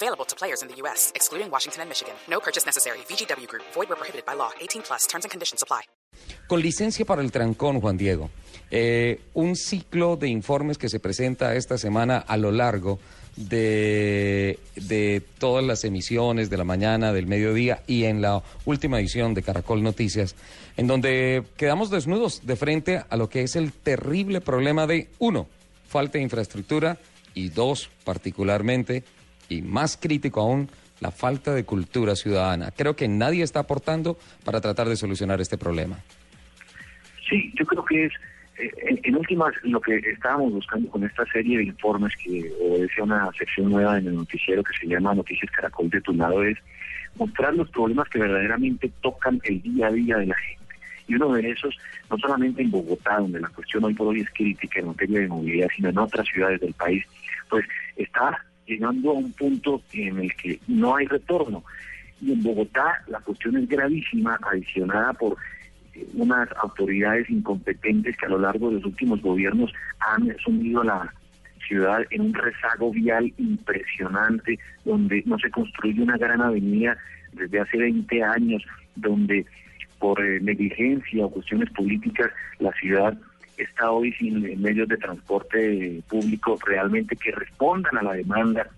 Available to players in the U.S., excluding Washington and Michigan. No purchase necessary. VGW Group. Void where prohibited by law. 18 plus. Terms and conditions apply. Con licencia para el trancón, Juan Diego. Eh, un ciclo de informes que se presenta esta semana a lo largo de, de todas las emisiones de la mañana, del mediodía y en la última edición de Caracol Noticias, en donde quedamos desnudos de frente a lo que es el terrible problema de, uno, falta de infraestructura y dos, particularmente, y más crítico aún, la falta de cultura ciudadana. Creo que nadie está aportando para tratar de solucionar este problema. Sí, yo creo que es, eh, en, últimas, lo que estábamos buscando con esta serie de informes que obedece a una sección nueva en el noticiero que se llama Noticias Caracol de tu lado es mostrar los problemas que verdaderamente tocan el día a día de la gente. Y uno de esos, no solamente en Bogotá, donde la cuestión hoy por hoy es crítica en materia de movilidad, sino en otras ciudades del país, pues está llegando a un punto en el que no hay retorno. Y en Bogotá la cuestión es gravísima, adicionada por eh, unas autoridades incompetentes que a lo largo de los últimos gobiernos han sumido la ciudad en un rezago vial impresionante, donde no se construye una gran avenida desde hace 20 años, donde por eh, negligencia o cuestiones políticas la ciudad está hoy sin medios de transporte público realmente que respondan a la demanda.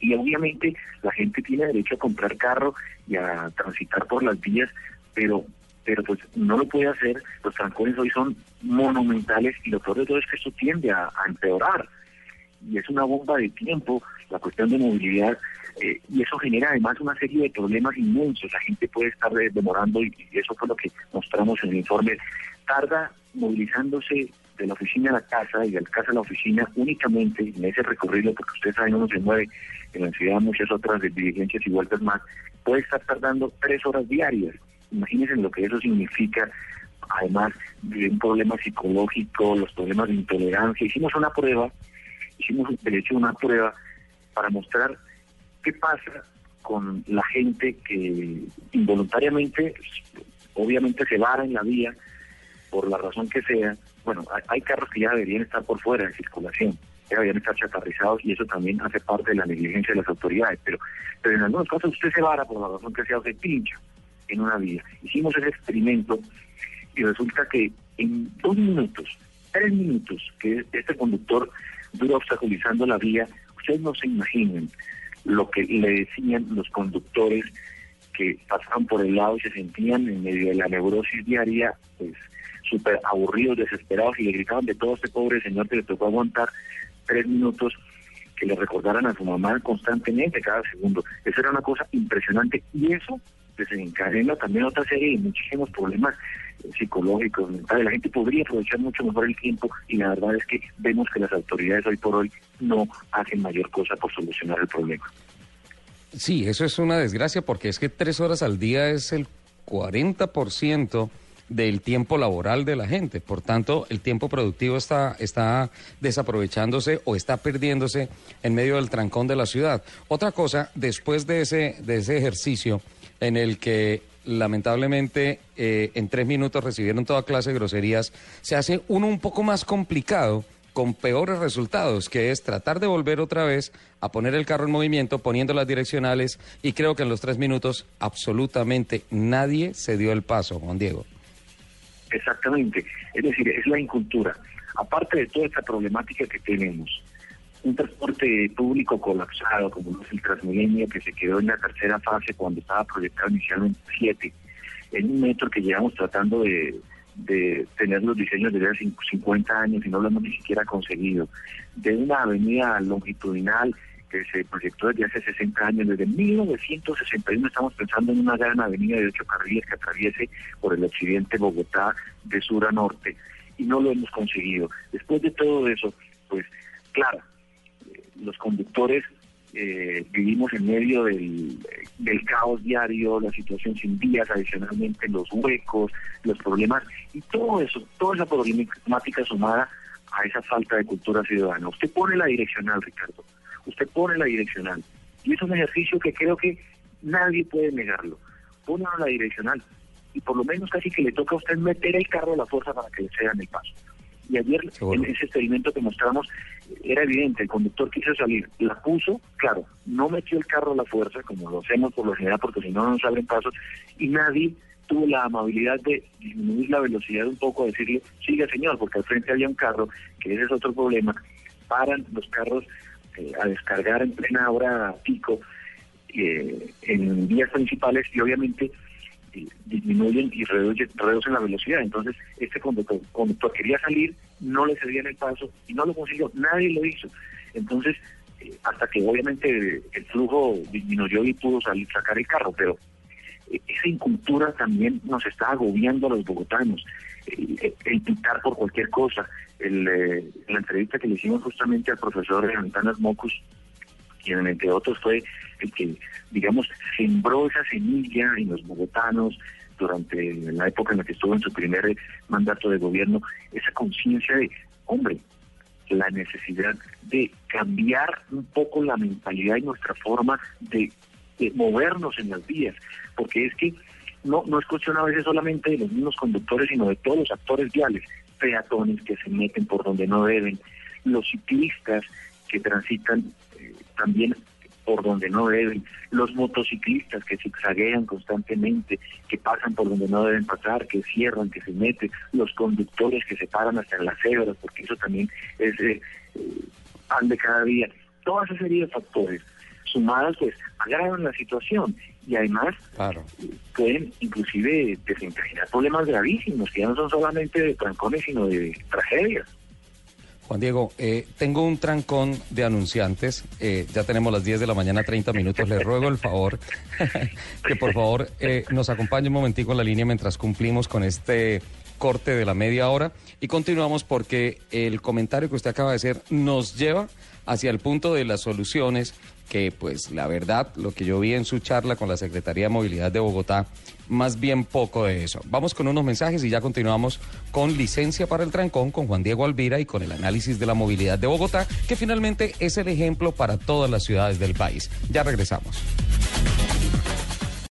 Y obviamente la gente tiene derecho a comprar carro y a transitar por las vías, pero pero pues no lo puede hacer. Los trancones hoy son monumentales y lo peor de todo es que eso tiende a, empeorar. Y es una bomba de tiempo la cuestión de movilidad eh, y eso genera además una serie de problemas inmensos. La gente puede estar demorando y, y eso fue lo que mostramos en el informe. Tarda movilizándose de la oficina a la casa y de la casa a la oficina únicamente en ese recorrido, porque ustedes saben, uno se mueve en la ciudad muchas otras diligencias y vueltas más, puede estar tardando tres horas diarias. Imagínense lo que eso significa, además de un problema psicológico, los problemas de intolerancia. Hicimos una prueba, hicimos de hecho una prueba para mostrar qué pasa con la gente que involuntariamente, obviamente se vara en la vía, por la razón que sea, bueno, hay, carros que ya deberían estar por fuera de circulación, ya deberían estar chatarrizados y eso también hace parte de la negligencia de las autoridades, pero, pero en algunos casos usted se vara por la razón que sea, se pincha en una vía. Hicimos ese experimento y resulta que en dos minutos, tres minutos que este conductor dura obstaculizando la vía, ustedes no se imaginen lo que le decían los conductores que pasaban por el lado y se sentían en medio de la neurosis diaria, pues súper aburridos, desesperados y le gritaban de todo este pobre señor que le tocó aguantar tres minutos que le recordaran a su mamá constantemente cada segundo. Eso era una cosa impresionante y eso desencadena también otra serie de muchísimos problemas psicológicos, mentales. La gente podría aprovechar mucho mejor el tiempo y la verdad es que vemos que las autoridades hoy por hoy no hacen mayor cosa por solucionar el problema. Sí, eso es una desgracia porque es que tres horas al día es el 40% del tiempo laboral de la gente. Por tanto, el tiempo productivo está, está desaprovechándose o está perdiéndose en medio del trancón de la ciudad. Otra cosa, después de ese, de ese ejercicio en el que lamentablemente eh, en tres minutos recibieron toda clase de groserías, se hace uno un poco más complicado con peores resultados, que es tratar de volver otra vez a poner el carro en movimiento, poniendo las direccionales, y creo que en los tres minutos absolutamente nadie se dio el paso, Juan Diego. Exactamente, es decir, es la incultura. Aparte de toda esta problemática que tenemos, un transporte público colapsado, como es el Transmilenio, que se quedó en la tercera fase cuando estaba proyectado inicialmente siete, en un metro que llevamos tratando de, tener los diseños desde hace 50 años y no lo hemos ni siquiera conseguido, de una avenida longitudinal que se proyectó desde hace 60 años. Desde 1961 estamos pensando en una gran avenida de ocho carriles que atraviese por el occidente Bogotá de sur a norte y no lo hemos conseguido. Después de todo eso, pues claro, eh, los conductores eh, vivimos en medio del, caos diario, la situación sin vías, adicionalmente los huecos, los problemas, y todo eso, toda esa problemática sumada a esa falta de cultura ciudadana. Usted pone la direccional, Ricardo, usted pone la direccional, y es un ejercicio que creo que nadie puede negarlo. Pone la direccional, y por lo menos casi que le toca a usted meter el carro a la fuerza para que le cedan el paso. Y ayer en ese experimento que mostramos era evidente, el conductor quiso salir, la puso, claro, no metió el carro a la fuerza, como lo hacemos por lo general, porque si no, no nos abren pasos, y nadie tuvo la amabilidad de disminuir la velocidad un poco, decirle, siga señor, porque al frente había un carro, que ese es otro problema, paran los carros eh, a descargar en plena hora pico eh, en vías principales y obviamente disminuyen y reducen, reducen, la velocidad. Entonces, este conductor, conductor quería salir, no le cedían el paso y no lo consiguió, nadie lo hizo. Entonces, eh, hasta que obviamente el flujo disminuyó y pudo salir, sacar el carro, pero eh, esa incultura también nos está agobiando a los bogotanos. Eh, el, pitar por cualquier cosa. El, la entrevista que le hicimos justamente al profesor Antanas Mocus, quien entre otros fue el que, digamos, sembró esa semilla en los bogotanos durante la época en la que estuvo en su primer mandato de gobierno, esa conciencia de, hombre, la necesidad de cambiar un poco la mentalidad y nuestra forma de, movernos en las vías, porque es que no, no es cuestión a veces solamente de los mismos conductores, sino de todos los actores viales, peatones que se meten por donde no deben, los ciclistas que transitan eh, también por donde no deben, los motociclistas que zigzaguean constantemente, que pasan por donde no deben pasar, que cierran, que se meten, los conductores que se paran hasta en las cebras, porque eso también es eh, pan de cada día. Toda esa serie de factores sumadas pues agravan la situación y además pueden inclusive desencadenar problemas gravísimos que ya no son solamente de trancones sino de tragedias. Juan Diego, eh, tengo un trancón de anunciantes. Eh, ya tenemos las 10 de la mañana, 30 minutos. Le ruego el favor que por favor eh, nos acompañe un momentico en la línea mientras cumplimos con este corte de la media hora y continuamos porque el comentario que usted acaba de hacer nos lleva hacia el punto de las soluciones que pues la verdad, lo que yo vi en su charla con la Secretaría de Movilidad de Bogotá, más bien poco de eso. Vamos con unos mensajes y ya continuamos con licencia para el trancón con Juan Diego Alvira y con el análisis de la movilidad de Bogotá, que finalmente es el ejemplo para todas las ciudades del país. Ya regresamos.